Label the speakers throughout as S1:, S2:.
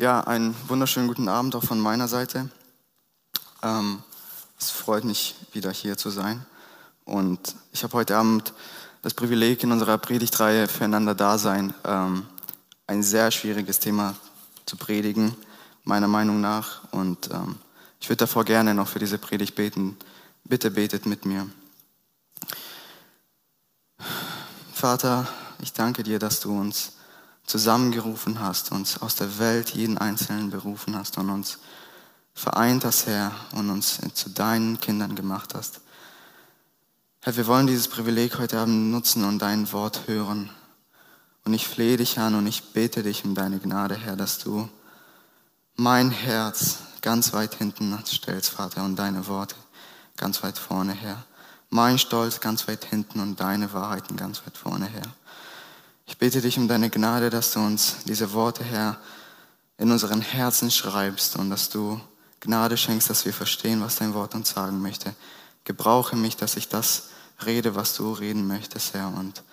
S1: Ja, einen wunderschönen guten Abend auch von meiner Seite. Ähm, es freut mich, wieder hier zu sein. Und ich habe heute Abend das Privileg, in unserer Predigtreihe Füreinander Dasein ähm, ein sehr schwieriges Thema zu predigen, meiner Meinung nach. Und ähm, ich würde davor gerne noch für diese Predigt beten. Bitte betet mit mir. Vater, ich danke dir, dass du uns zusammengerufen hast, uns aus der Welt jeden Einzelnen berufen hast und uns vereint hast, Herr, und uns zu deinen Kindern gemacht hast. Herr, wir wollen dieses Privileg heute Abend nutzen und dein Wort hören. Und ich flehe dich an und ich bete dich um deine Gnade, Herr, dass du mein Herz ganz weit hinten stellst, Vater, und deine Worte ganz weit vorne, Herr. Mein Stolz ganz weit hinten und deine Wahrheiten ganz weit vorne, Herr. Ich bete dich um deine Gnade, dass du uns diese Worte, Herr, in unseren Herzen schreibst und dass du Gnade schenkst, dass wir verstehen, was dein Wort uns sagen möchte. Gebrauche mich, dass ich das rede, was du reden möchtest, Herr, und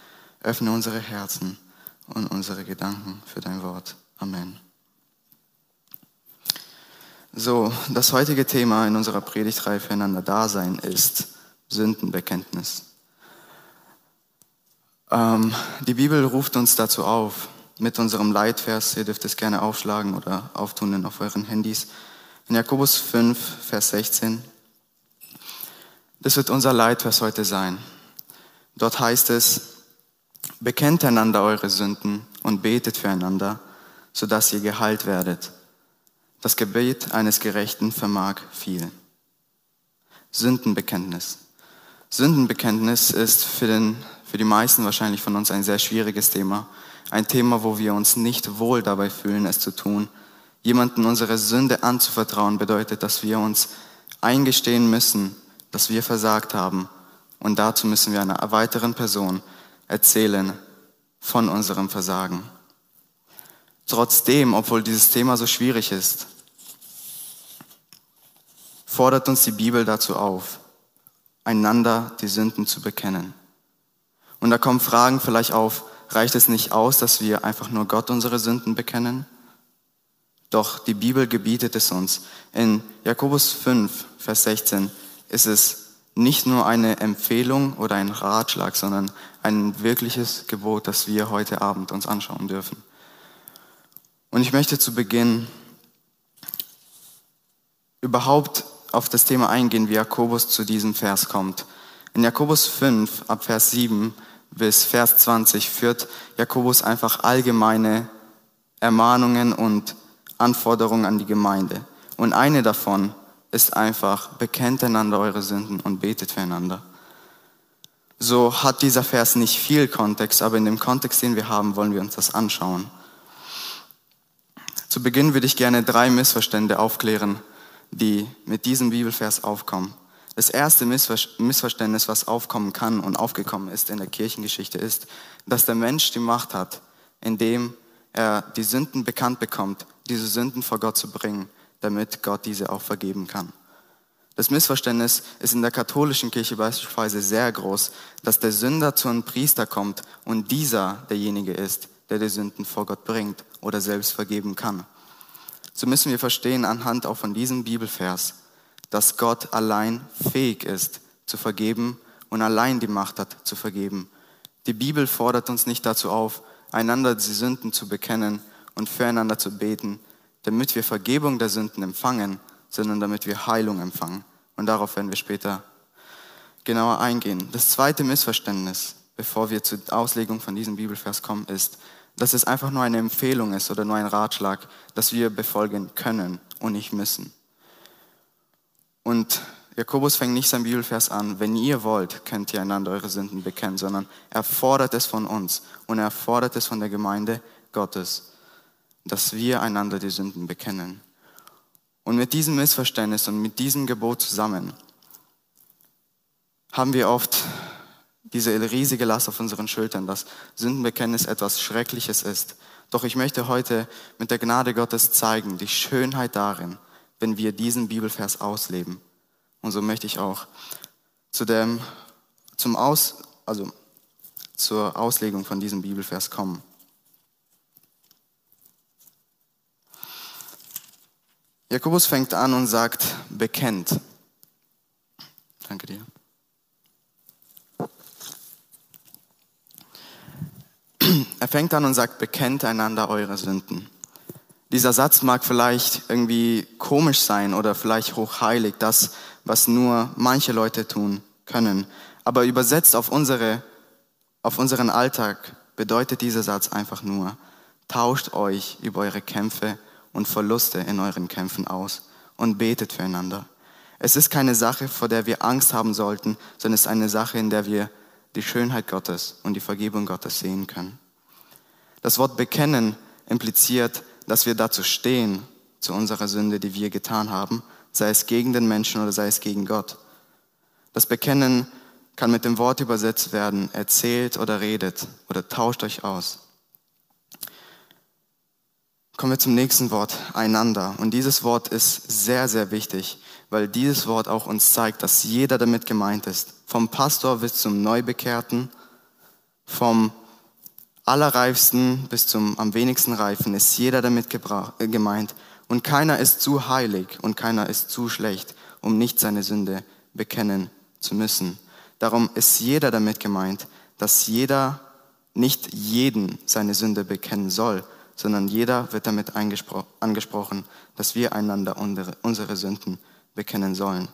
S1: öffne unsere Herzen und unsere Gedanken für dein Wort. Amen. So, das heutige Thema in unserer Predigtreihe füreinander Dasein ist Sündenbekenntnis. Ähm, die Bibel ruft uns dazu auf, mit unserem Leitvers, ihr dürft es gerne aufschlagen oder auftun auf euren Handys, in Jakobus 5, Vers 16. Das wird unser Leitvers heute sein. Dort heißt es, bekennt einander eure Sünden und betet füreinander, sodass ihr geheilt werdet. Das Gebet eines Gerechten vermag viel. Sündenbekenntnis. Sündenbekenntnis ist für den für die meisten wahrscheinlich von uns ein sehr schwieriges Thema. Ein Thema, wo wir uns nicht wohl dabei fühlen, es zu tun. Jemanden unsere Sünde anzuvertrauen bedeutet, dass wir uns eingestehen müssen, dass wir versagt haben. Und dazu müssen wir einer weiteren Person erzählen von unserem Versagen. Trotzdem, obwohl dieses Thema so schwierig ist, fordert uns die Bibel dazu auf, einander die Sünden zu bekennen. Und da kommen Fragen vielleicht auf, reicht es nicht aus, dass wir einfach nur Gott unsere Sünden bekennen? Doch die Bibel gebietet es uns. In Jakobus 5, Vers 16 ist es nicht nur eine Empfehlung oder ein Ratschlag, sondern ein wirkliches Gebot, das wir heute Abend uns anschauen dürfen. Und ich möchte zu Beginn überhaupt auf das Thema eingehen, wie Jakobus zu diesem Vers kommt. In Jakobus 5 ab Vers 7 bis Vers 20 führt Jakobus einfach allgemeine Ermahnungen und Anforderungen an die Gemeinde. Und eine davon ist einfach, bekennt einander eure Sünden und betet füreinander. So hat dieser Vers nicht viel Kontext, aber in dem Kontext, den wir haben, wollen wir uns das anschauen. Zu Beginn würde ich gerne drei Missverstände aufklären, die mit diesem Bibelvers aufkommen. Das erste Missverständnis, was aufkommen kann und aufgekommen ist in der Kirchengeschichte, ist, dass der Mensch die Macht hat, indem er die Sünden bekannt bekommt, diese Sünden vor Gott zu bringen, damit Gott diese auch vergeben kann. Das Missverständnis ist in der katholischen Kirche beispielsweise sehr groß, dass der Sünder zu einem Priester kommt und dieser derjenige ist, der die Sünden vor Gott bringt oder selbst vergeben kann. So müssen wir verstehen anhand auch von diesem Bibelvers, dass Gott allein fähig ist zu vergeben und allein die Macht hat zu vergeben. Die Bibel fordert uns nicht dazu auf, einander die Sünden zu bekennen und füreinander zu beten, damit wir Vergebung der Sünden empfangen, sondern damit wir Heilung empfangen. Und darauf werden wir später genauer eingehen. Das zweite Missverständnis, bevor wir zur Auslegung von diesem Bibelvers kommen, ist, dass es einfach nur eine Empfehlung ist oder nur ein Ratschlag, das wir befolgen können und nicht müssen. Und Jakobus fängt nicht sein Bibelvers an, wenn ihr wollt, könnt ihr einander eure Sünden bekennen, sondern er fordert es von uns und er fordert es von der Gemeinde Gottes, dass wir einander die Sünden bekennen. Und mit diesem Missverständnis und mit diesem Gebot zusammen haben wir oft diese riesige Last auf unseren Schultern, dass Sündenbekenntnis etwas Schreckliches ist. Doch ich möchte heute mit der Gnade Gottes zeigen, die Schönheit darin, wenn wir diesen Bibelvers ausleben. Und so möchte ich auch zu dem, zum Aus, also zur Auslegung von diesem Bibelvers kommen. Jakobus fängt an und sagt, bekennt. Danke dir. Er fängt an und sagt, bekennt einander eure Sünden. Dieser Satz mag vielleicht irgendwie komisch sein oder vielleicht hochheilig, das, was nur manche Leute tun können. Aber übersetzt auf, unsere, auf unseren Alltag bedeutet dieser Satz einfach nur, tauscht euch über eure Kämpfe und Verluste in euren Kämpfen aus und betet füreinander. Es ist keine Sache, vor der wir Angst haben sollten, sondern es ist eine Sache, in der wir die Schönheit Gottes und die Vergebung Gottes sehen können. Das Wort bekennen impliziert, dass wir dazu stehen, zu unserer Sünde, die wir getan haben, sei es gegen den Menschen oder sei es gegen Gott. Das Bekennen kann mit dem Wort übersetzt werden, erzählt oder redet oder tauscht euch aus. Kommen wir zum nächsten Wort, einander. Und dieses Wort ist sehr, sehr wichtig, weil dieses Wort auch uns zeigt, dass jeder damit gemeint ist. Vom Pastor bis zum Neubekehrten, vom Allerreifsten bis zum am wenigsten Reifen ist jeder damit äh, gemeint. Und keiner ist zu heilig und keiner ist zu schlecht, um nicht seine Sünde bekennen zu müssen. Darum ist jeder damit gemeint, dass jeder nicht jeden seine Sünde bekennen soll, sondern jeder wird damit angesprochen, dass wir einander unsere Sünden bekennen sollen.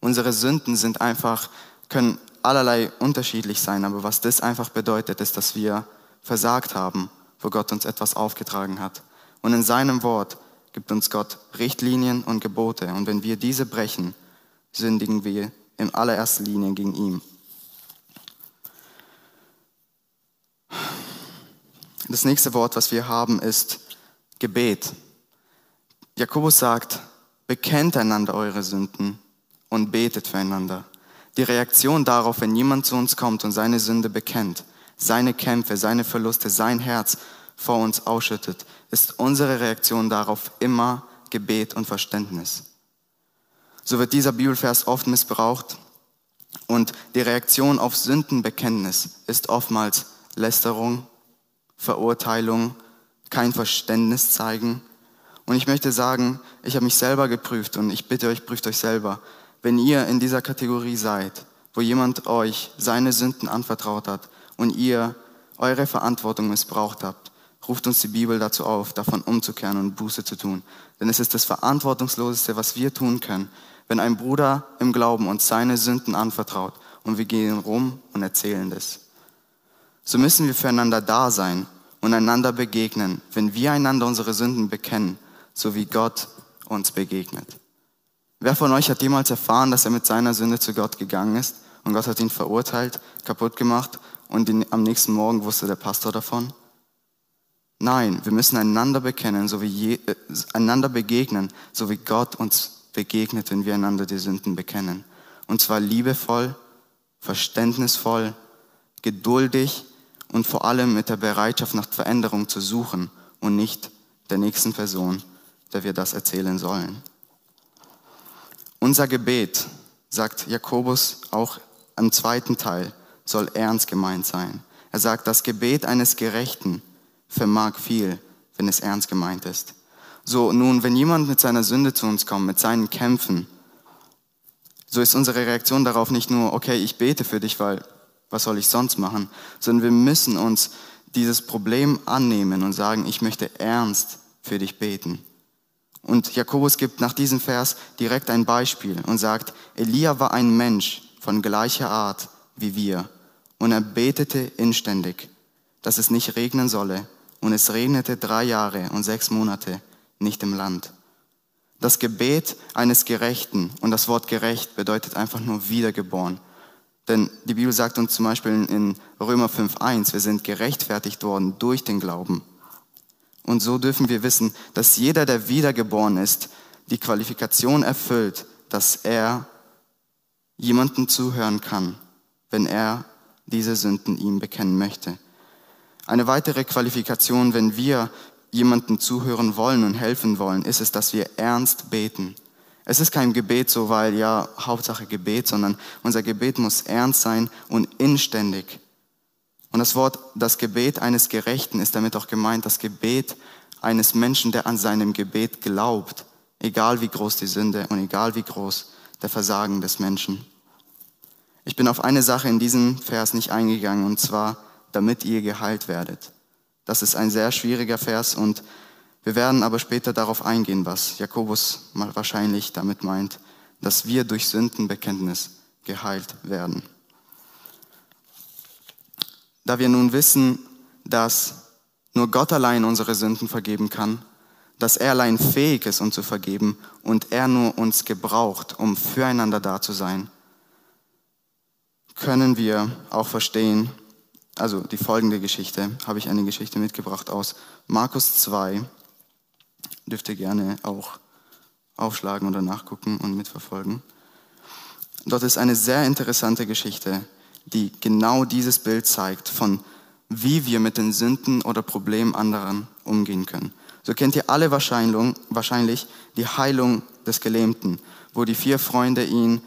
S1: Unsere Sünden sind einfach, können allerlei unterschiedlich sein, aber was das einfach bedeutet, ist, dass wir versagt haben, wo Gott uns etwas aufgetragen hat. Und in seinem Wort gibt uns Gott Richtlinien und Gebote. Und wenn wir diese brechen, sündigen wir in allererster Linie gegen ihn. Das nächste Wort, was wir haben, ist Gebet. Jakobus sagt, bekennt einander eure Sünden und betet füreinander. Die Reaktion darauf, wenn jemand zu uns kommt und seine Sünde bekennt, seine Kämpfe, seine Verluste, sein Herz vor uns ausschüttet, ist unsere Reaktion darauf immer Gebet und Verständnis. So wird dieser Bibelvers oft missbraucht und die Reaktion auf Sündenbekenntnis ist oftmals Lästerung, Verurteilung, kein Verständnis zeigen. Und ich möchte sagen, ich habe mich selber geprüft und ich bitte euch, prüft euch selber. Wenn ihr in dieser Kategorie seid, wo jemand euch seine Sünden anvertraut hat und ihr eure Verantwortung missbraucht habt, ruft uns die Bibel dazu auf, davon umzukehren und Buße zu tun. Denn es ist das Verantwortungsloseste, was wir tun können, wenn ein Bruder im Glauben uns seine Sünden anvertraut und wir gehen rum und erzählen das so müssen wir füreinander da sein und einander begegnen, wenn wir einander unsere Sünden bekennen, so wie Gott uns begegnet. Wer von euch hat jemals erfahren, dass er mit seiner Sünde zu Gott gegangen ist und Gott hat ihn verurteilt, kaputt gemacht und ihn, am nächsten Morgen wusste der Pastor davon? Nein, wir müssen einander bekennen, so wie je, äh, einander begegnen, so wie Gott uns begegnet, wenn wir einander die Sünden bekennen. Und zwar liebevoll, verständnisvoll, geduldig und vor allem mit der Bereitschaft nach Veränderung zu suchen und nicht der nächsten Person, der wir das erzählen sollen. Unser Gebet, sagt Jakobus auch am zweiten Teil, soll ernst gemeint sein. Er sagt, das Gebet eines Gerechten vermag viel, wenn es ernst gemeint ist. So, nun, wenn jemand mit seiner Sünde zu uns kommt, mit seinen Kämpfen, so ist unsere Reaktion darauf nicht nur, okay, ich bete für dich, weil was soll ich sonst machen? Sondern wir müssen uns dieses Problem annehmen und sagen, ich möchte ernst für dich beten. Und Jakobus gibt nach diesem Vers direkt ein Beispiel und sagt, Elia war ein Mensch von gleicher Art wie wir und er betete inständig, dass es nicht regnen solle und es regnete drei Jahre und sechs Monate nicht im Land. Das Gebet eines Gerechten und das Wort gerecht bedeutet einfach nur wiedergeboren. Denn die Bibel sagt uns zum Beispiel in Römer 5.1, wir sind gerechtfertigt worden durch den Glauben. Und so dürfen wir wissen, dass jeder, der wiedergeboren ist, die Qualifikation erfüllt, dass er jemanden zuhören kann, wenn er diese Sünden ihm bekennen möchte. Eine weitere Qualifikation, wenn wir jemanden zuhören wollen und helfen wollen, ist es, dass wir ernst beten. Es ist kein Gebet so, weil ja, Hauptsache Gebet, sondern unser Gebet muss ernst sein und inständig. Und das Wort, das Gebet eines Gerechten ist damit auch gemeint, das Gebet eines Menschen, der an seinem Gebet glaubt, egal wie groß die Sünde und egal wie groß der Versagen des Menschen. Ich bin auf eine Sache in diesem Vers nicht eingegangen, und zwar, damit ihr geheilt werdet. Das ist ein sehr schwieriger Vers und wir werden aber später darauf eingehen, was Jakobus mal wahrscheinlich damit meint, dass wir durch Sündenbekenntnis geheilt werden. Da wir nun wissen, dass nur Gott allein unsere Sünden vergeben kann, dass er allein fähig ist, uns zu vergeben und er nur uns gebraucht, um füreinander da zu sein, können wir auch verstehen, also die folgende Geschichte, habe ich eine Geschichte mitgebracht aus Markus 2, dürft ihr gerne auch aufschlagen oder nachgucken und mitverfolgen. Dort ist eine sehr interessante Geschichte, die genau dieses Bild zeigt von wie wir mit den Sünden oder Problemen anderen umgehen können. So kennt ihr alle wahrscheinlich die Heilung des Gelähmten, wo die vier Freunde ihn,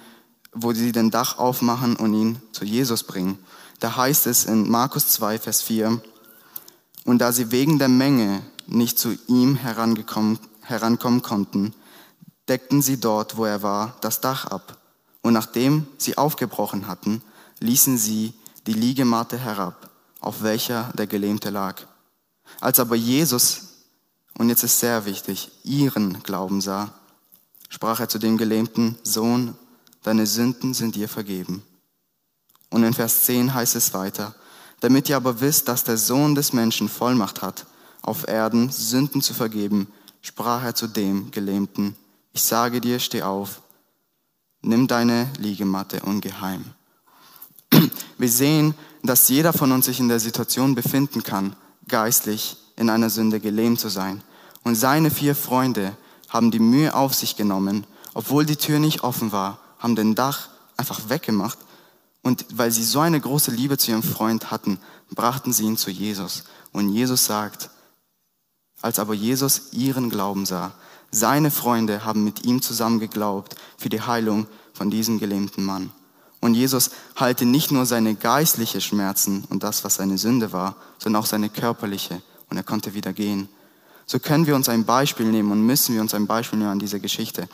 S1: wo sie den Dach aufmachen und ihn zu Jesus bringen. Da heißt es in Markus 2, Vers 4, und da sie wegen der Menge nicht zu ihm herankommen konnten, deckten sie dort, wo er war, das Dach ab. Und nachdem sie aufgebrochen hatten, ließen sie die Liegematte herab, auf welcher der Gelähmte lag. Als aber Jesus, und jetzt ist sehr wichtig, ihren Glauben sah, sprach er zu dem gelähmten Sohn, deine Sünden sind dir vergeben. Und in Vers 10 heißt es weiter, damit ihr aber wisst, dass der Sohn des Menschen Vollmacht hat, auf Erden Sünden zu vergeben, sprach er zu dem Gelähmten, ich sage dir, steh auf, nimm deine Liegematte ungeheim. Wir sehen, dass jeder von uns sich in der Situation befinden kann, geistlich in einer Sünde gelähmt zu sein. Und seine vier Freunde haben die Mühe auf sich genommen, obwohl die Tür nicht offen war, haben den Dach einfach weggemacht. Und weil sie so eine große Liebe zu ihrem Freund hatten, brachten sie ihn zu Jesus. Und Jesus sagt, als aber Jesus ihren Glauben sah, seine Freunde haben mit ihm zusammen geglaubt für die Heilung von diesem gelähmten Mann. Und Jesus heilte nicht nur seine geistliche Schmerzen und das, was seine Sünde war, sondern auch seine körperliche. Und er konnte wieder gehen. So können wir uns ein Beispiel nehmen und müssen wir uns ein Beispiel nehmen an dieser Geschichte.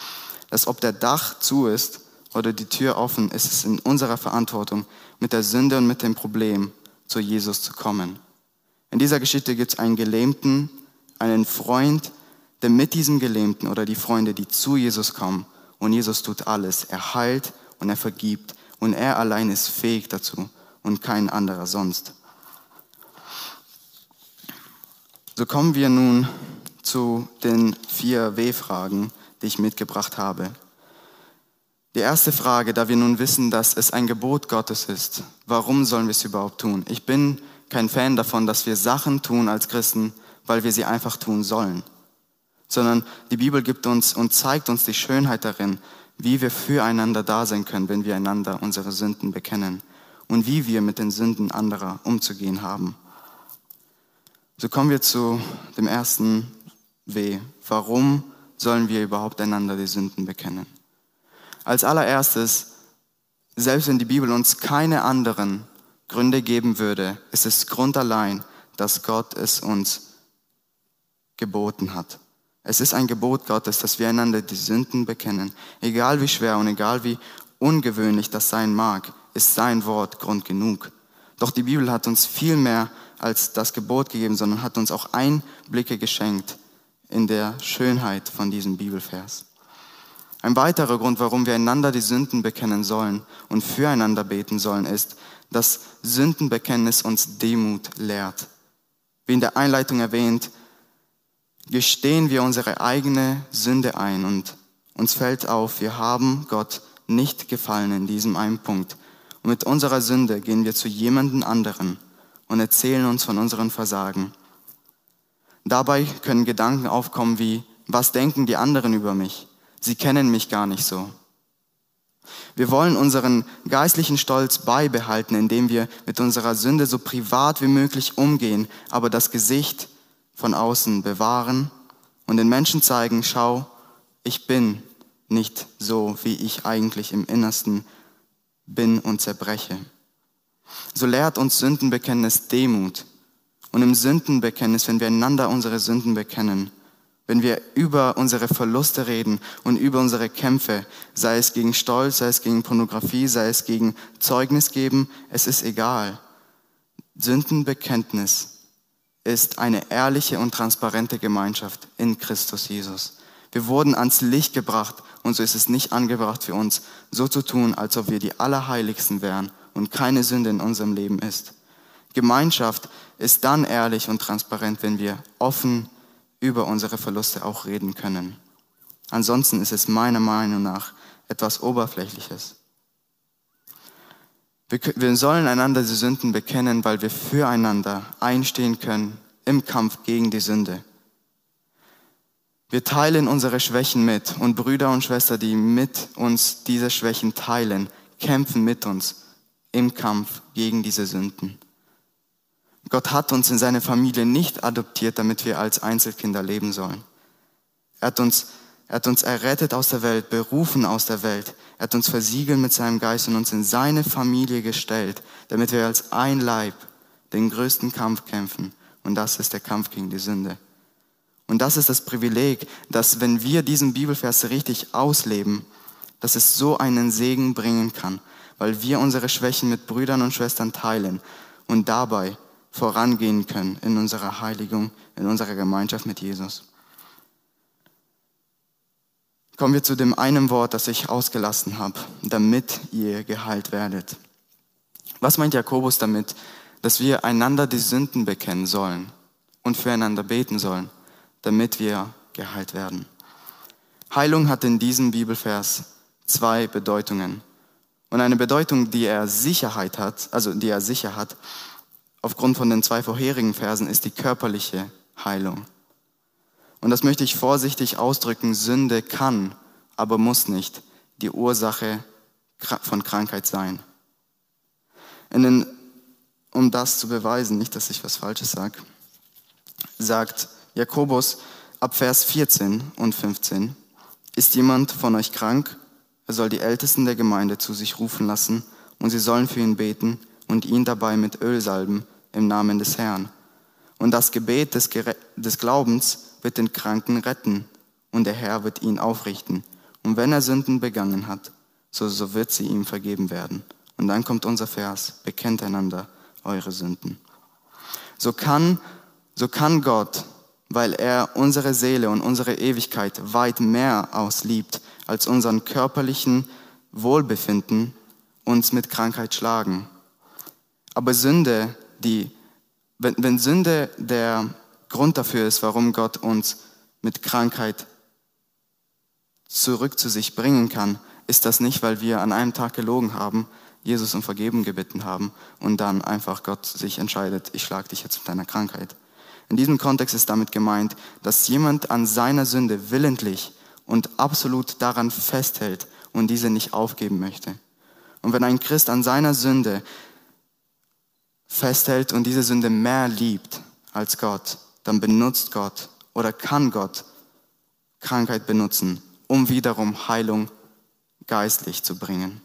S1: Dass ob der Dach zu ist oder die Tür offen, ist es in unserer Verantwortung, mit der Sünde und mit dem Problem zu Jesus zu kommen. In dieser Geschichte gibt es einen Gelähmten, einen Freund, der mit diesem Gelähmten oder die Freunde, die zu Jesus kommen, und Jesus tut alles. Er heilt und er vergibt und er allein ist fähig dazu und kein anderer sonst. So kommen wir nun zu den vier W-Fragen, die ich mitgebracht habe. Die erste Frage, da wir nun wissen, dass es ein Gebot Gottes ist, warum sollen wir es überhaupt tun? Ich bin kein Fan davon, dass wir Sachen tun als Christen, weil wir sie einfach tun sollen sondern die Bibel gibt uns und zeigt uns die Schönheit darin, wie wir füreinander da sein können, wenn wir einander unsere Sünden bekennen und wie wir mit den Sünden anderer umzugehen haben. So kommen wir zu dem ersten W. Warum sollen wir überhaupt einander die Sünden bekennen? Als allererstes, selbst wenn die Bibel uns keine anderen Gründe geben würde, ist es Grund allein, dass Gott es uns geboten hat. Es ist ein Gebot Gottes, dass wir einander die Sünden bekennen. Egal wie schwer und egal wie ungewöhnlich das sein mag, ist sein Wort Grund genug. Doch die Bibel hat uns viel mehr als das Gebot gegeben, sondern hat uns auch Einblicke geschenkt in der Schönheit von diesem Bibelvers. Ein weiterer Grund, warum wir einander die Sünden bekennen sollen und füreinander beten sollen, ist, dass Sündenbekenntnis uns Demut lehrt. Wie in der Einleitung erwähnt, gestehen wir unsere eigene Sünde ein und uns fällt auf, wir haben Gott nicht gefallen in diesem einen Punkt. Und mit unserer Sünde gehen wir zu jemandem anderen und erzählen uns von unseren Versagen. Dabei können Gedanken aufkommen wie, was denken die anderen über mich? Sie kennen mich gar nicht so. Wir wollen unseren geistlichen Stolz beibehalten, indem wir mit unserer Sünde so privat wie möglich umgehen, aber das Gesicht von außen bewahren und den Menschen zeigen, schau, ich bin nicht so, wie ich eigentlich im Innersten bin und zerbreche. So lehrt uns Sündenbekenntnis Demut. Und im Sündenbekenntnis, wenn wir einander unsere Sünden bekennen, wenn wir über unsere Verluste reden und über unsere Kämpfe, sei es gegen Stolz, sei es gegen Pornografie, sei es gegen Zeugnis geben, es ist egal. Sündenbekenntnis ist eine ehrliche und transparente Gemeinschaft in Christus Jesus. Wir wurden ans Licht gebracht und so ist es nicht angebracht für uns, so zu tun, als ob wir die Allerheiligsten wären und keine Sünde in unserem Leben ist. Gemeinschaft ist dann ehrlich und transparent, wenn wir offen über unsere Verluste auch reden können. Ansonsten ist es meiner Meinung nach etwas Oberflächliches. Wir, sollen einander die Sünden bekennen, weil wir füreinander einstehen können im Kampf gegen die Sünde. Wir teilen unsere Schwächen mit und Brüder und Schwestern, die mit uns diese Schwächen teilen, kämpfen mit uns im Kampf gegen diese Sünden. Gott hat uns in seine Familie nicht adoptiert, damit wir als Einzelkinder leben sollen. Er hat uns, er hat uns errettet aus der Welt, berufen aus der Welt. Er hat uns versiegelt mit seinem Geist und uns in seine Familie gestellt, damit wir als ein Leib den größten Kampf kämpfen. Und das ist der Kampf gegen die Sünde. Und das ist das Privileg, dass wenn wir diesen Bibelvers richtig ausleben, dass es so einen Segen bringen kann, weil wir unsere Schwächen mit Brüdern und Schwestern teilen und dabei vorangehen können in unserer Heiligung, in unserer Gemeinschaft mit Jesus. Kommen wir zu dem einen Wort, das ich ausgelassen habe, damit ihr geheilt werdet. Was meint Jakobus damit, dass wir einander die Sünden bekennen sollen und füreinander beten sollen, damit wir geheilt werden? Heilung hat in diesem Bibelvers zwei Bedeutungen. Und eine Bedeutung, die er Sicherheit hat, also die er sicher hat, aufgrund von den zwei vorherigen Versen ist die körperliche Heilung. Und das möchte ich vorsichtig ausdrücken. Sünde kann, aber muss nicht die Ursache von Krankheit sein. Den, um das zu beweisen, nicht, dass ich was Falsches sage, sagt Jakobus ab Vers 14 und 15, ist jemand von euch krank, er soll die Ältesten der Gemeinde zu sich rufen lassen und sie sollen für ihn beten und ihn dabei mit Öl salben im Namen des Herrn. Und das Gebet des, des Glaubens wird den Kranken retten und der Herr wird ihn aufrichten. Und wenn er Sünden begangen hat, so, so wird sie ihm vergeben werden. Und dann kommt unser Vers, bekennt einander eure Sünden. So kann, so kann Gott, weil er unsere Seele und unsere Ewigkeit weit mehr ausliebt als unseren körperlichen Wohlbefinden, uns mit Krankheit schlagen. Aber Sünde, die, wenn, wenn Sünde der Grund dafür ist, warum Gott uns mit Krankheit zurück zu sich bringen kann, ist das nicht, weil wir an einem Tag gelogen haben, Jesus um Vergebung gebeten haben und dann einfach Gott sich entscheidet, ich schlage dich jetzt mit deiner Krankheit. In diesem Kontext ist damit gemeint, dass jemand an seiner Sünde willentlich und absolut daran festhält und diese nicht aufgeben möchte. Und wenn ein Christ an seiner Sünde festhält und diese Sünde mehr liebt als Gott, dann benutzt Gott oder kann Gott Krankheit benutzen, um wiederum Heilung geistlich zu bringen.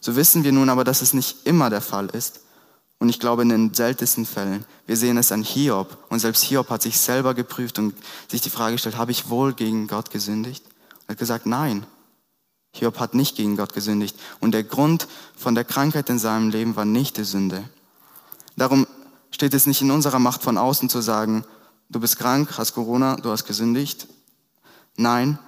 S1: So wissen wir nun aber, dass es nicht immer der Fall ist. Und ich glaube, in den seltensten Fällen, wir sehen es an Hiob. Und selbst Hiob hat sich selber geprüft und sich die Frage gestellt, habe ich wohl gegen Gott gesündigt? Er hat gesagt, nein. Hiob hat nicht gegen Gott gesündigt. Und der Grund von der Krankheit in seinem Leben war nicht die Sünde. Darum steht es nicht in unserer Macht von außen zu sagen, du bist krank, hast Corona, du hast gesündigt. Nein,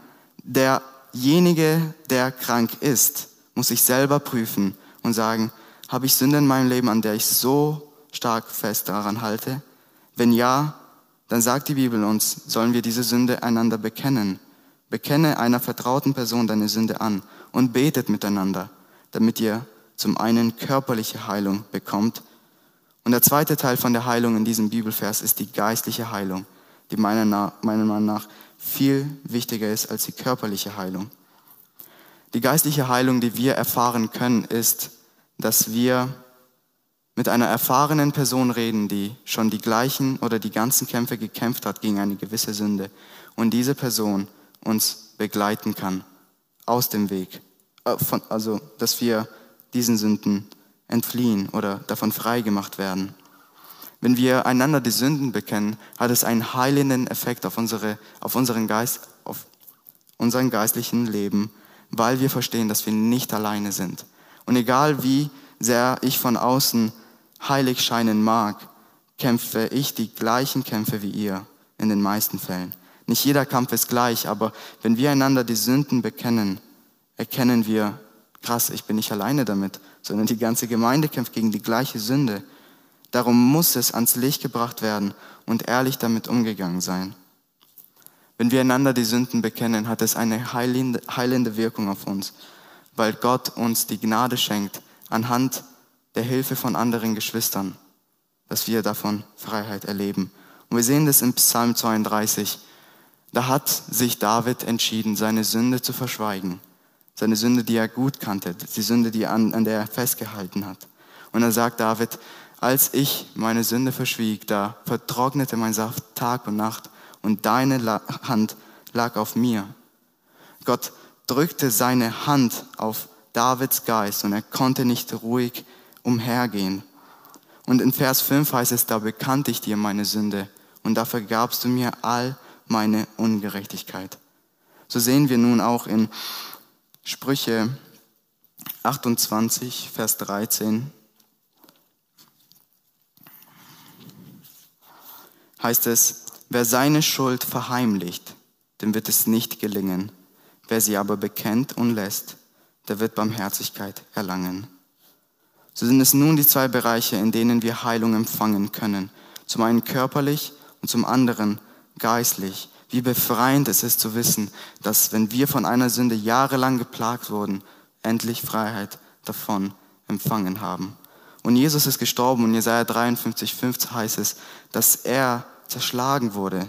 S1: derjenige, der krank ist, muss sich selber prüfen und sagen, habe ich Sünde in meinem Leben, an der ich so stark fest daran halte? Wenn ja, dann sagt die Bibel uns, sollen wir diese Sünde einander bekennen. Bekenne einer vertrauten Person deine Sünde an und betet miteinander, damit ihr zum einen körperliche Heilung bekommt. Und der zweite Teil von der Heilung in diesem Bibelvers ist die geistliche Heilung, die meiner Meinung nach viel wichtiger ist als die körperliche Heilung. Die geistliche Heilung, die wir erfahren können, ist, dass wir mit einer erfahrenen Person reden, die schon die gleichen oder die ganzen Kämpfe gekämpft hat gegen eine gewisse Sünde und diese Person uns begleiten kann aus dem Weg, äh, also dass wir diesen Sünden entfliehen oder davon frei gemacht werden. Wenn wir einander die Sünden bekennen, hat es einen heilenden Effekt auf, unsere, auf, unseren Geist, auf unseren geistlichen Leben, weil wir verstehen, dass wir nicht alleine sind. Und egal wie sehr ich von außen heilig scheinen mag, kämpfe ich die gleichen Kämpfe wie ihr in den meisten Fällen. Nicht jeder Kampf ist gleich, aber wenn wir einander die Sünden bekennen, erkennen wir, krass, ich bin nicht alleine damit, sondern die ganze Gemeinde kämpft gegen die gleiche Sünde. Darum muss es ans Licht gebracht werden und ehrlich damit umgegangen sein. Wenn wir einander die Sünden bekennen, hat es eine heilende, Wirkung auf uns, weil Gott uns die Gnade schenkt, anhand der Hilfe von anderen Geschwistern, dass wir davon Freiheit erleben. Und wir sehen das im Psalm 32. Da hat sich David entschieden, seine Sünde zu verschweigen seine Sünde, die er gut kannte, die Sünde, die an, an der er festgehalten hat. Und er sagt David, als ich meine Sünde verschwieg, da vertrocknete mein Saft Tag und Nacht und deine Hand lag auf mir. Gott drückte seine Hand auf Davids Geist und er konnte nicht ruhig umhergehen. Und in Vers 5 heißt es, da bekannte ich dir meine Sünde und da vergabst du mir all meine Ungerechtigkeit. So sehen wir nun auch in Sprüche 28, Vers 13 heißt es, wer seine Schuld verheimlicht, dem wird es nicht gelingen. Wer sie aber bekennt und lässt, der wird Barmherzigkeit erlangen. So sind es nun die zwei Bereiche, in denen wir Heilung empfangen können. Zum einen körperlich und zum anderen geistlich. Wie befreiend es ist zu wissen, dass wenn wir von einer Sünde jahrelang geplagt wurden, endlich Freiheit davon empfangen haben. Und Jesus ist gestorben und Jesaja 53, 5 heißt es, dass er zerschlagen wurde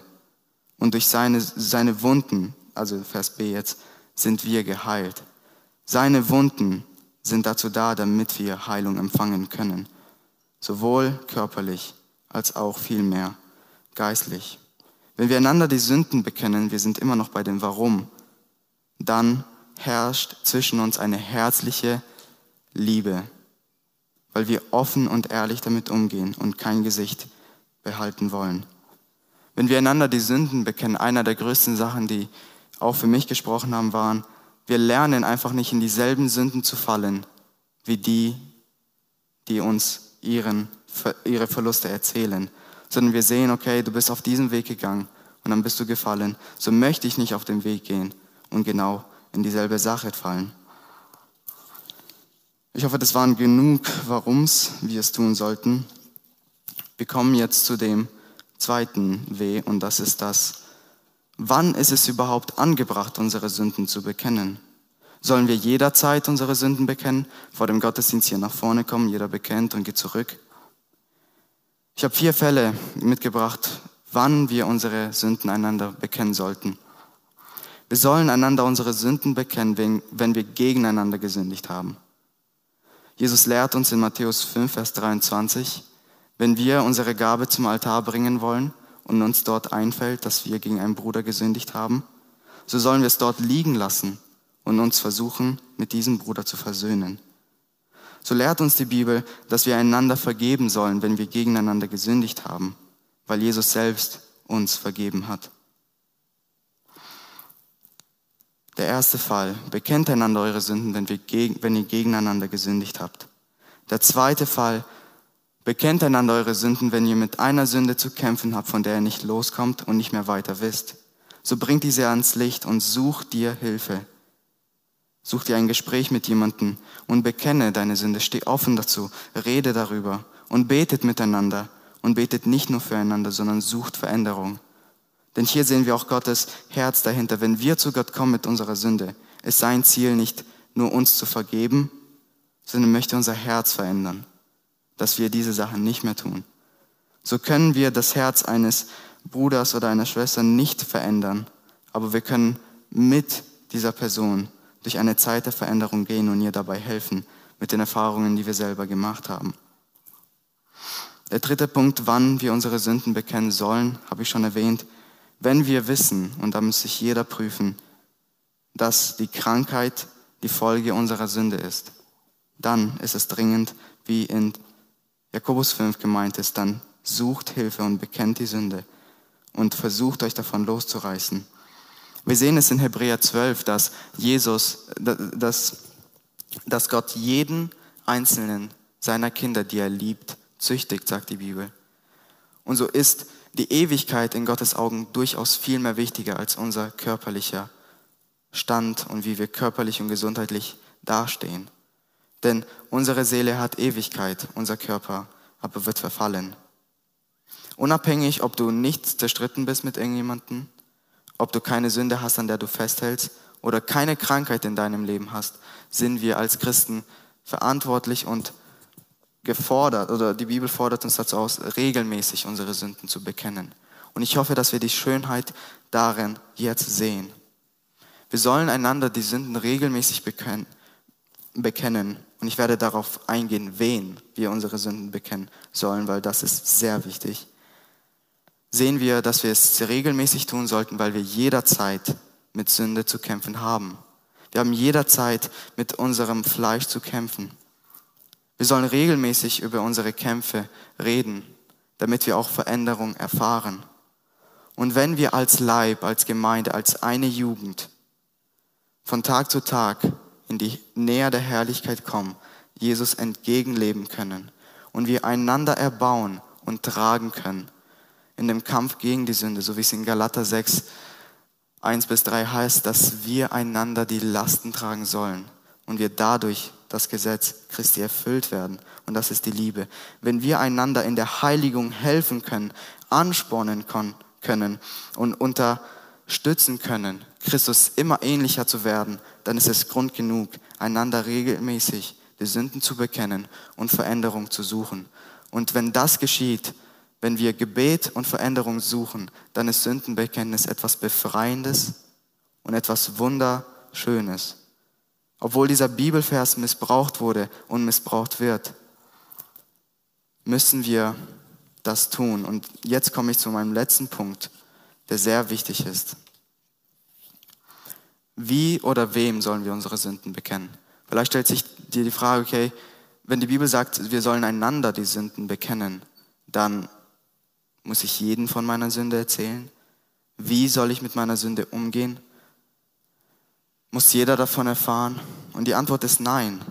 S1: und durch seine, seine Wunden, also Vers B jetzt, sind wir geheilt. Seine Wunden sind dazu da, damit wir Heilung empfangen können. Sowohl körperlich als auch vielmehr geistlich. Wenn wir einander die Sünden bekennen, wir sind immer noch bei dem Warum, dann herrscht zwischen uns eine herzliche Liebe, weil wir offen und ehrlich damit umgehen und kein Gesicht behalten wollen. Wenn wir einander die Sünden bekennen, einer der größten Sachen, die auch für mich gesprochen haben, waren, wir lernen einfach nicht in dieselben Sünden zu fallen, wie die, die uns ihren, ihre Verluste erzählen sondern wir sehen, okay, du bist auf diesen Weg gegangen und dann bist du gefallen. So möchte ich nicht auf den Weg gehen und genau in dieselbe Sache fallen. Ich hoffe, das waren genug Warums wir es tun sollten. Wir kommen jetzt zu dem zweiten W und das ist das, wann ist es überhaupt angebracht, unsere Sünden zu bekennen? Sollen wir jederzeit unsere Sünden bekennen? Vor dem Gottesdienst hier nach vorne kommen, jeder bekennt und geht zurück? Ich habe vier Fälle mitgebracht, wann wir unsere Sünden einander bekennen sollten. Wir sollen einander unsere Sünden bekennen, wenn wir gegeneinander gesündigt haben. Jesus lehrt uns in Matthäus 5, Vers 23, wenn wir unsere Gabe zum Altar bringen wollen und uns dort einfällt, dass wir gegen einen Bruder gesündigt haben, so sollen wir es dort liegen lassen und uns versuchen, mit diesem Bruder zu versöhnen. So lehrt uns die Bibel, dass wir einander vergeben sollen, wenn wir gegeneinander gesündigt haben, weil Jesus selbst uns vergeben hat. Der erste Fall, bekennt einander eure Sünden, wenn, wir wenn ihr gegeneinander gesündigt habt. Der zweite Fall, bekennt einander eure Sünden, wenn ihr mit einer Sünde zu kämpfen habt, von der ihr nicht loskommt und nicht mehr weiter wisst. So bringt diese ans Licht und sucht dir Hilfe. Such dir ein Gespräch mit jemandem und bekenne deine Sünde. Steh offen dazu, rede darüber und betet miteinander und betet nicht nur füreinander, sondern sucht Veränderung. Denn hier sehen wir auch Gottes Herz dahinter. Wenn wir zu Gott kommen mit unserer Sünde, ist sein Ziel nicht nur uns zu vergeben, sondern möchte unser Herz verändern, dass wir diese Sachen nicht mehr tun. So können wir das Herz eines Bruders oder einer Schwester nicht verändern, aber wir können mit dieser Person durch eine Zeit der Veränderung gehen und ihr dabei helfen mit den Erfahrungen, die wir selber gemacht haben. Der dritte Punkt, wann wir unsere Sünden bekennen sollen, habe ich schon erwähnt. Wenn wir wissen, und da muss sich jeder prüfen, dass die Krankheit die Folge unserer Sünde ist, dann ist es dringend, wie in Jakobus 5 gemeint ist, dann sucht Hilfe und bekennt die Sünde und versucht euch davon loszureißen. Wir sehen es in Hebräer 12, dass Jesus, dass, dass Gott jeden einzelnen seiner Kinder, die er liebt, züchtigt, sagt die Bibel. Und so ist die Ewigkeit in Gottes Augen durchaus viel mehr wichtiger als unser körperlicher Stand und wie wir körperlich und gesundheitlich dastehen. Denn unsere Seele hat Ewigkeit, unser Körper aber wird verfallen. Unabhängig, ob du nicht zerstritten bist mit irgendjemandem, ob du keine Sünde hast, an der du festhältst, oder keine Krankheit in deinem Leben hast, sind wir als Christen verantwortlich und gefordert, oder die Bibel fordert uns dazu aus, regelmäßig unsere Sünden zu bekennen. Und ich hoffe, dass wir die Schönheit darin jetzt sehen. Wir sollen einander die Sünden regelmäßig bekennen. Und ich werde darauf eingehen, wen wir unsere Sünden bekennen sollen, weil das ist sehr wichtig. Sehen wir, dass wir es regelmäßig tun sollten, weil wir jederzeit mit Sünde zu kämpfen haben. Wir haben jederzeit mit unserem Fleisch zu kämpfen. Wir sollen regelmäßig über unsere Kämpfe reden, damit wir auch Veränderung erfahren. Und wenn wir als Leib, als Gemeinde, als eine Jugend von Tag zu Tag in die Nähe der Herrlichkeit kommen, Jesus entgegenleben können und wir einander erbauen und tragen können in dem Kampf gegen die Sünde, so wie es in Galater 6, 1 bis 3 heißt, dass wir einander die Lasten tragen sollen und wir dadurch das Gesetz Christi erfüllt werden. Und das ist die Liebe. Wenn wir einander in der Heiligung helfen können, anspornen können und unterstützen können, Christus immer ähnlicher zu werden, dann ist es Grund genug, einander regelmäßig die Sünden zu bekennen und Veränderung zu suchen. Und wenn das geschieht, wenn wir Gebet und Veränderung suchen, dann ist Sündenbekenntnis etwas Befreiendes und etwas Wunderschönes. Obwohl dieser Bibelvers missbraucht wurde und missbraucht wird, müssen wir das tun. Und jetzt komme ich zu meinem letzten Punkt, der sehr wichtig ist. Wie oder wem sollen wir unsere Sünden bekennen? Vielleicht stellt sich dir die Frage, okay, wenn die Bibel sagt, wir sollen einander die Sünden bekennen, dann muss ich jeden von meiner Sünde erzählen? Wie soll ich mit meiner Sünde umgehen? Muss jeder davon erfahren? Und die Antwort ist nein.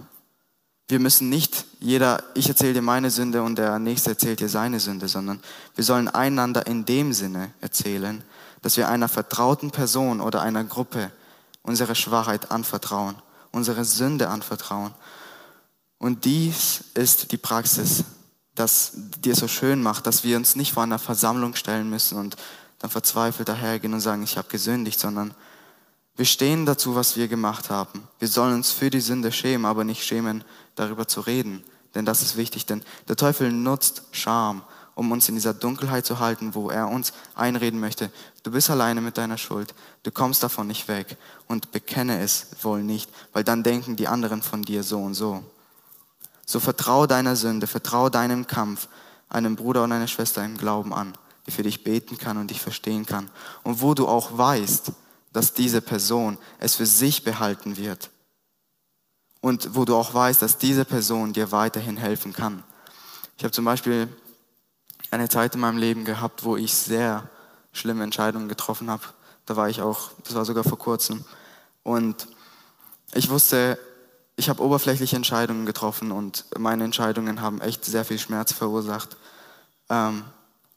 S1: Wir müssen nicht jeder, ich erzähle dir meine Sünde und der nächste erzählt dir seine Sünde, sondern wir sollen einander in dem Sinne erzählen, dass wir einer vertrauten Person oder einer Gruppe unsere Schwachheit anvertrauen, unsere Sünde anvertrauen. Und dies ist die Praxis, das dir so schön macht, dass wir uns nicht vor einer Versammlung stellen müssen und dann verzweifelt dahergehen und sagen, ich habe gesündigt, sondern wir stehen dazu, was wir gemacht haben. Wir sollen uns für die Sünde schämen, aber nicht schämen, darüber zu reden. Denn das ist wichtig, denn der Teufel nutzt Scham, um uns in dieser Dunkelheit zu halten, wo er uns einreden möchte, du bist alleine mit deiner Schuld, du kommst davon nicht weg und bekenne es wohl nicht, weil dann denken die anderen von dir so und so. So vertraue deiner Sünde, vertraue deinem Kampf einem Bruder und einer Schwester im Glauben an, die für dich beten kann und dich verstehen kann. Und wo du auch weißt, dass diese Person es für sich behalten wird. Und wo du auch weißt, dass diese Person dir weiterhin helfen kann. Ich habe zum Beispiel eine Zeit in meinem Leben gehabt, wo ich sehr schlimme Entscheidungen getroffen habe. Da war ich auch, das war sogar vor kurzem. Und ich wusste, ich habe oberflächliche Entscheidungen getroffen und meine Entscheidungen haben echt sehr viel Schmerz verursacht. Ähm,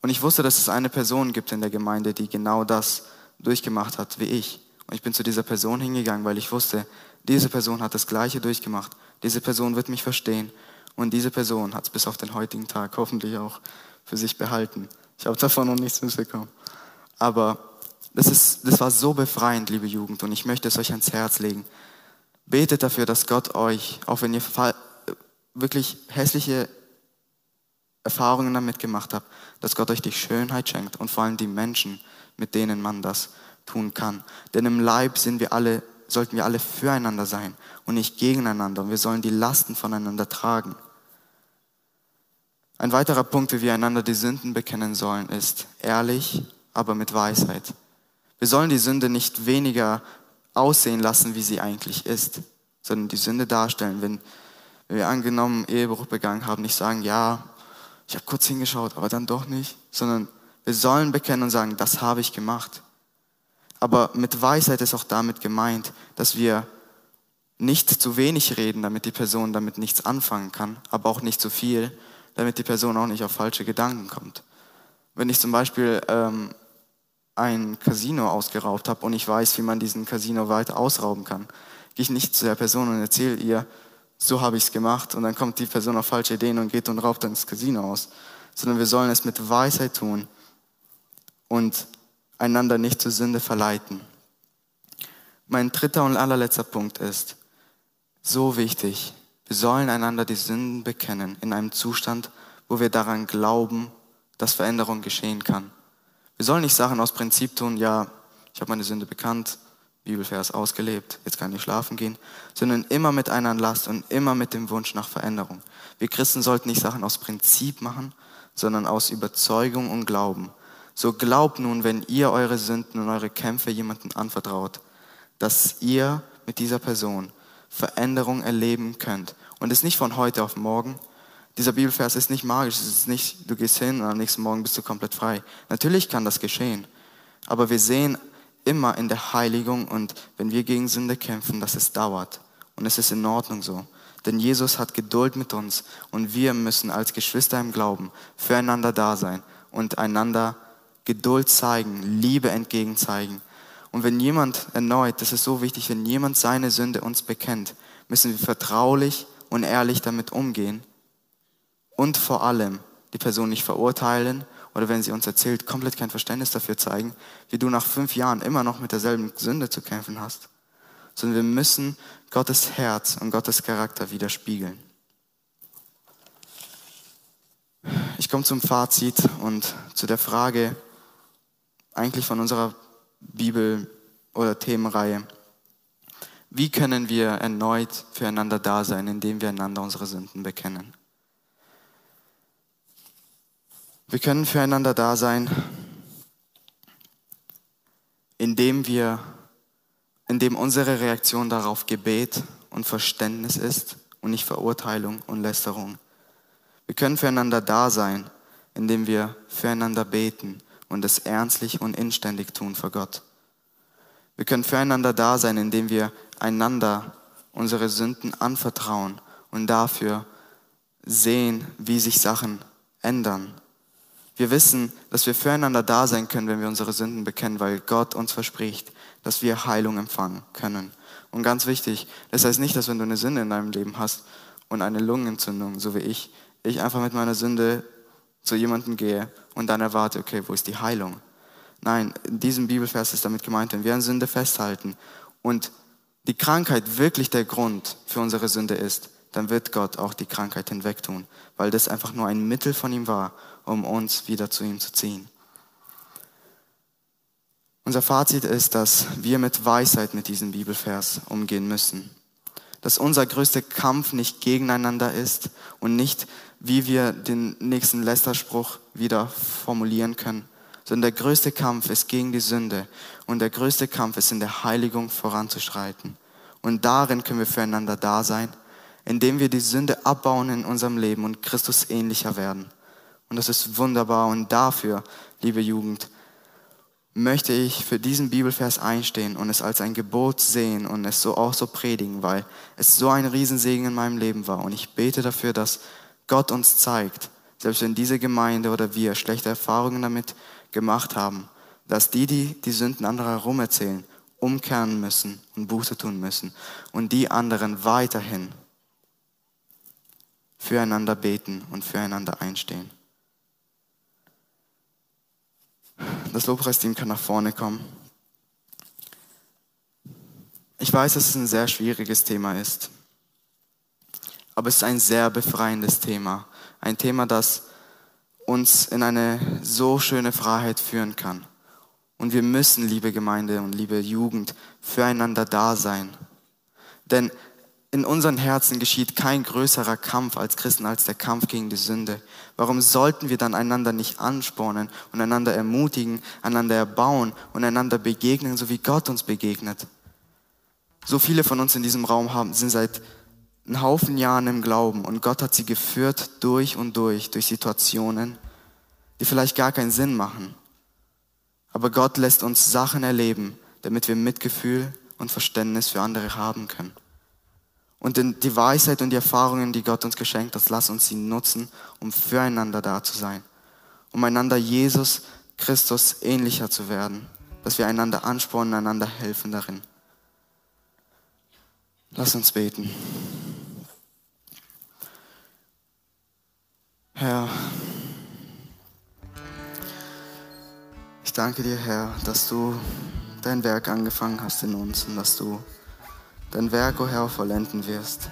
S1: und ich wusste, dass es eine Person gibt in der Gemeinde, die genau das durchgemacht hat wie ich. Und ich bin zu dieser Person hingegangen, weil ich wusste, diese Person hat das Gleiche durchgemacht. Diese Person wird mich verstehen. Und diese Person hat es bis auf den heutigen Tag hoffentlich auch für sich behalten. Ich habe davon noch nichts mitbekommen. Aber das, ist, das war so befreiend, liebe Jugend. Und ich möchte es euch ans Herz legen. Betet dafür, dass Gott euch, auch wenn ihr wirklich hässliche Erfahrungen damit gemacht habt, dass Gott euch die Schönheit schenkt und vor allem die Menschen, mit denen man das tun kann. Denn im Leib sind wir alle, sollten wir alle füreinander sein und nicht gegeneinander. Und wir sollen die Lasten voneinander tragen. Ein weiterer Punkt, wie wir einander die Sünden bekennen sollen, ist ehrlich, aber mit Weisheit. Wir sollen die Sünde nicht weniger aussehen lassen, wie sie eigentlich ist, sondern die Sünde darstellen. Wenn, wir angenommen Ehebruch begangen haben, nicht sagen, ja, ich habe kurz hingeschaut, aber dann doch nicht, sondern wir sollen bekennen und sagen, das habe ich gemacht. Aber mit Weisheit ist auch damit gemeint, dass wir nicht zu wenig reden, damit die Person damit nichts anfangen kann, aber auch nicht zu viel, damit die Person auch nicht auf falsche Gedanken kommt. Wenn ich zum Beispiel ähm, ein Casino ausgeraubt habe und ich weiß, wie man diesen Casino weiter ausrauben kann, gehe ich nicht zu der Person und erzähle ihr, so habe ich es gemacht und dann kommt die Person auf falsche Ideen und geht und raubt dann das Casino aus, sondern wir sollen es mit Weisheit tun und einander nicht zur Sünde verleiten. Mein dritter und allerletzter Punkt ist, so wichtig, wir sollen einander die Sünden bekennen in einem Zustand, wo wir daran glauben, dass Veränderung geschehen kann. Wir sollen nicht Sachen aus Prinzip tun, ja, ich habe meine Sünde bekannt, Bibelvers ausgelebt, jetzt kann ich schlafen gehen, sondern immer mit einer Last und immer mit dem Wunsch nach Veränderung. Wir Christen sollten nicht Sachen aus Prinzip machen, sondern aus Überzeugung und Glauben. So glaubt nun, wenn ihr eure Sünden und eure Kämpfe jemandem anvertraut, dass ihr mit dieser Person Veränderung erleben könnt. Und es nicht von heute auf morgen. Dieser Bibelvers ist nicht magisch. Es ist nicht, du gehst hin und am nächsten Morgen bist du komplett frei. Natürlich kann das geschehen. Aber wir sehen immer in der Heiligung und wenn wir gegen Sünde kämpfen, dass es dauert. Und es ist in Ordnung so. Denn Jesus hat Geduld mit uns und wir müssen als Geschwister im Glauben füreinander da sein und einander Geduld zeigen, Liebe entgegen zeigen. Und wenn jemand erneut, das ist so wichtig, wenn jemand seine Sünde uns bekennt, müssen wir vertraulich und ehrlich damit umgehen und vor allem die Person nicht verurteilen oder wenn sie uns erzählt, komplett kein Verständnis dafür zeigen, wie du nach fünf Jahren immer noch mit derselben Sünde zu kämpfen hast, sondern wir müssen Gottes Herz und Gottes Charakter widerspiegeln. Ich komme zum Fazit und zu der Frage eigentlich von unserer Bibel- oder Themenreihe. Wie können wir erneut füreinander da sein, indem wir einander unsere Sünden bekennen? Wir können füreinander da sein, indem wir, indem unsere Reaktion darauf Gebet und Verständnis ist und nicht Verurteilung und Lästerung. Wir können füreinander da sein, indem wir füreinander beten und es ernstlich und inständig tun vor Gott. Wir können füreinander da sein, indem wir einander unsere Sünden anvertrauen und dafür sehen, wie sich Sachen ändern wir wissen, dass wir füreinander da sein können, wenn wir unsere Sünden bekennen, weil Gott uns verspricht, dass wir Heilung empfangen können. Und ganz wichtig, das heißt nicht, dass wenn du eine Sünde in deinem Leben hast und eine Lungenentzündung, so wie ich, ich einfach mit meiner Sünde zu jemandem gehe und dann erwarte, okay, wo ist die Heilung? Nein, in diesem Bibelvers ist damit gemeint, wenn wir an Sünde festhalten und die Krankheit wirklich der Grund für unsere Sünde ist, dann wird Gott auch die Krankheit hinwegtun, weil das einfach nur ein Mittel von ihm war, um uns wieder zu ihm zu ziehen. Unser Fazit ist, dass wir mit Weisheit mit diesem Bibelvers umgehen müssen. Dass unser größter Kampf nicht gegeneinander ist und nicht, wie wir den nächsten Lästerspruch wieder formulieren können, sondern der größte Kampf ist gegen die Sünde und der größte Kampf ist in der Heiligung voranzuschreiten. Und darin können wir füreinander da sein, indem wir die Sünde abbauen in unserem Leben und Christus ähnlicher werden. Und das ist wunderbar. Und dafür, liebe Jugend, möchte ich für diesen Bibelvers einstehen und es als ein Gebot sehen und es so auch so predigen, weil es so ein Riesensegen in meinem Leben war. Und ich bete dafür, dass Gott uns zeigt, selbst wenn diese Gemeinde oder wir schlechte Erfahrungen damit gemacht haben, dass die, die die Sünden anderer herum erzählen, umkehren müssen und Buße tun müssen und die anderen weiterhin füreinander beten und füreinander einstehen. Das Lobpreisteam kann nach vorne kommen. Ich weiß, dass es ein sehr schwieriges Thema ist, aber es ist ein sehr befreiendes Thema. Ein Thema, das uns in eine so schöne Freiheit führen kann. Und wir müssen, liebe Gemeinde und liebe Jugend, füreinander da sein. Denn in unseren Herzen geschieht kein größerer Kampf als Christen als der Kampf gegen die Sünde. Warum sollten wir dann einander nicht anspornen und einander ermutigen, einander erbauen und einander begegnen, so wie Gott uns begegnet? So viele von uns in diesem Raum haben, sind seit einen Haufen Jahren im Glauben und Gott hat sie geführt durch und durch, durch Situationen, die vielleicht gar keinen Sinn machen. Aber Gott lässt uns Sachen erleben, damit wir Mitgefühl und Verständnis für andere haben können. Und die Weisheit und die Erfahrungen, die Gott uns geschenkt hat, lass uns sie nutzen, um füreinander da zu sein, um einander Jesus Christus ähnlicher zu werden, dass wir einander anspornen, einander helfen darin. Lass uns beten. Herr, ich danke dir, Herr, dass du dein Werk angefangen hast in uns und dass du dein Werk, o oh Herr, vollenden wirst.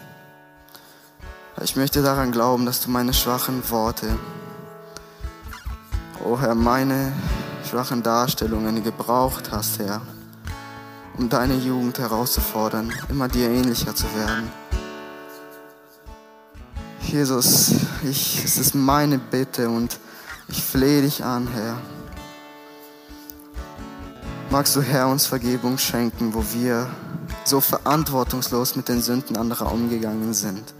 S1: Ich möchte daran glauben, dass du meine schwachen Worte, o oh Herr, meine schwachen Darstellungen gebraucht hast, Herr, um deine Jugend herauszufordern, immer dir ähnlicher zu werden. Jesus, ich, es ist meine Bitte und ich flehe dich an, Herr. Magst du, Herr, uns Vergebung schenken, wo wir so verantwortungslos mit den Sünden anderer umgegangen sind.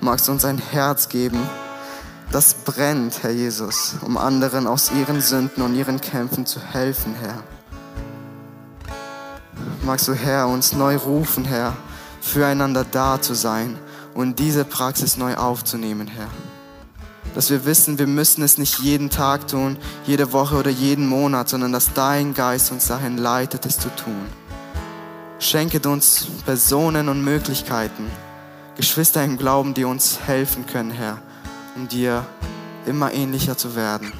S1: Magst du uns ein Herz geben, das brennt, Herr Jesus, um anderen aus ihren Sünden und ihren Kämpfen zu helfen, Herr. Magst du, Herr, uns neu rufen, Herr, füreinander da zu sein und diese Praxis neu aufzunehmen, Herr. Dass wir wissen, wir müssen es nicht jeden Tag tun, jede Woche oder jeden Monat, sondern dass dein Geist uns dahin leitet, es zu tun. Schenket uns Personen und Möglichkeiten, Geschwister im Glauben, die uns helfen können, Herr, um dir immer ähnlicher zu werden.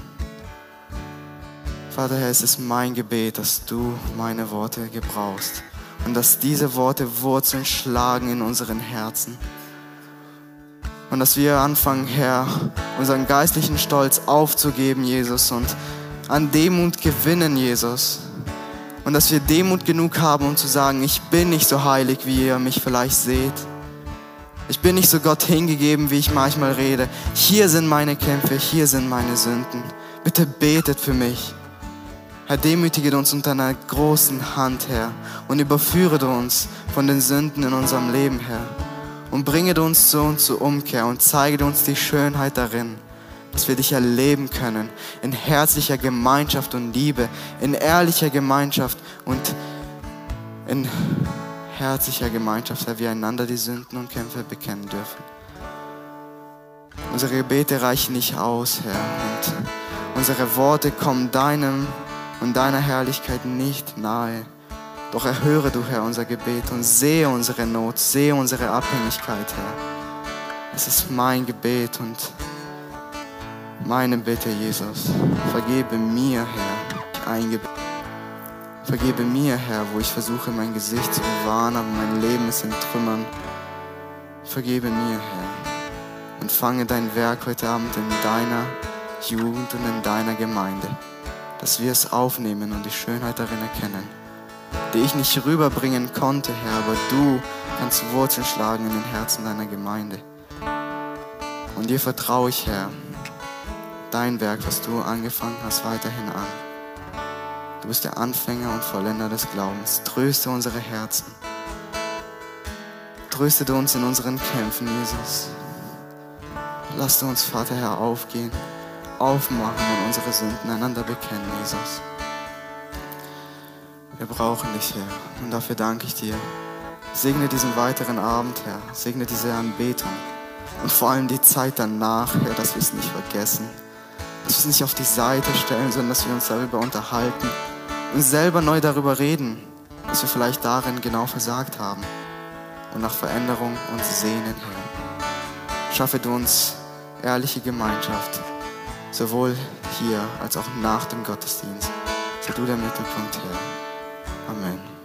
S1: Vater, Herr, es ist mein Gebet, dass du meine Worte gebrauchst und dass diese Worte Wurzeln schlagen in unseren Herzen. Und dass wir anfangen, Herr, unseren geistlichen Stolz aufzugeben, Jesus, und an Demut gewinnen, Jesus und dass wir Demut genug haben, um zu sagen, ich bin nicht so heilig, wie ihr mich vielleicht seht. Ich bin nicht so Gott hingegeben, wie ich manchmal rede. Hier sind meine Kämpfe, hier sind meine Sünden. Bitte betet für mich. Herr, demütige uns unter einer großen Hand, Herr, und überführe uns von den Sünden in unserem Leben, Herr. Und bringe uns zu uns zur Umkehr und zeige uns die Schönheit darin dass wir dich erleben können in herzlicher Gemeinschaft und Liebe, in ehrlicher Gemeinschaft und in herzlicher Gemeinschaft, dass wir einander die Sünden und Kämpfe bekennen dürfen. Unsere Gebete reichen nicht aus, Herr, und unsere Worte kommen deinem und deiner Herrlichkeit nicht nahe. Doch erhöre du, Herr, unser Gebet und sehe unsere Not, sehe unsere Abhängigkeit, Herr. Es ist mein Gebet und meine Bitte, Jesus, vergebe mir, Herr, ich Vergebe mir, Herr, wo ich versuche, mein Gesicht zu bewahren, aber mein Leben ist in Trümmern. Vergebe mir, Herr, und fange dein Werk heute Abend in deiner Jugend und in deiner Gemeinde, dass wir es aufnehmen und die Schönheit darin erkennen, die ich nicht rüberbringen konnte, Herr, aber du kannst Wurzeln schlagen in den Herzen deiner Gemeinde. Und dir vertraue ich, Herr, dein Werk, was du angefangen hast, weiterhin an. Du bist der Anfänger und Vollender des Glaubens. Tröste unsere Herzen. Tröste uns in unseren Kämpfen, Jesus. Lass uns, Vater Herr, aufgehen, aufmachen und unsere Sünden einander bekennen, Jesus. Wir brauchen dich, Herr, und dafür danke ich dir. Segne diesen weiteren Abend, Herr. Segne diese Anbetung und vor allem die Zeit danach, Herr, dass wir es nicht vergessen dass wir nicht auf die Seite stellen, sondern dass wir uns darüber unterhalten und selber neu darüber reden, dass wir vielleicht darin genau versagt haben und nach Veränderung uns sehnen, Herr. Schaffe du uns ehrliche Gemeinschaft, sowohl hier als auch nach dem Gottesdienst. Sei du der Mittelpunkt, Herr. Amen.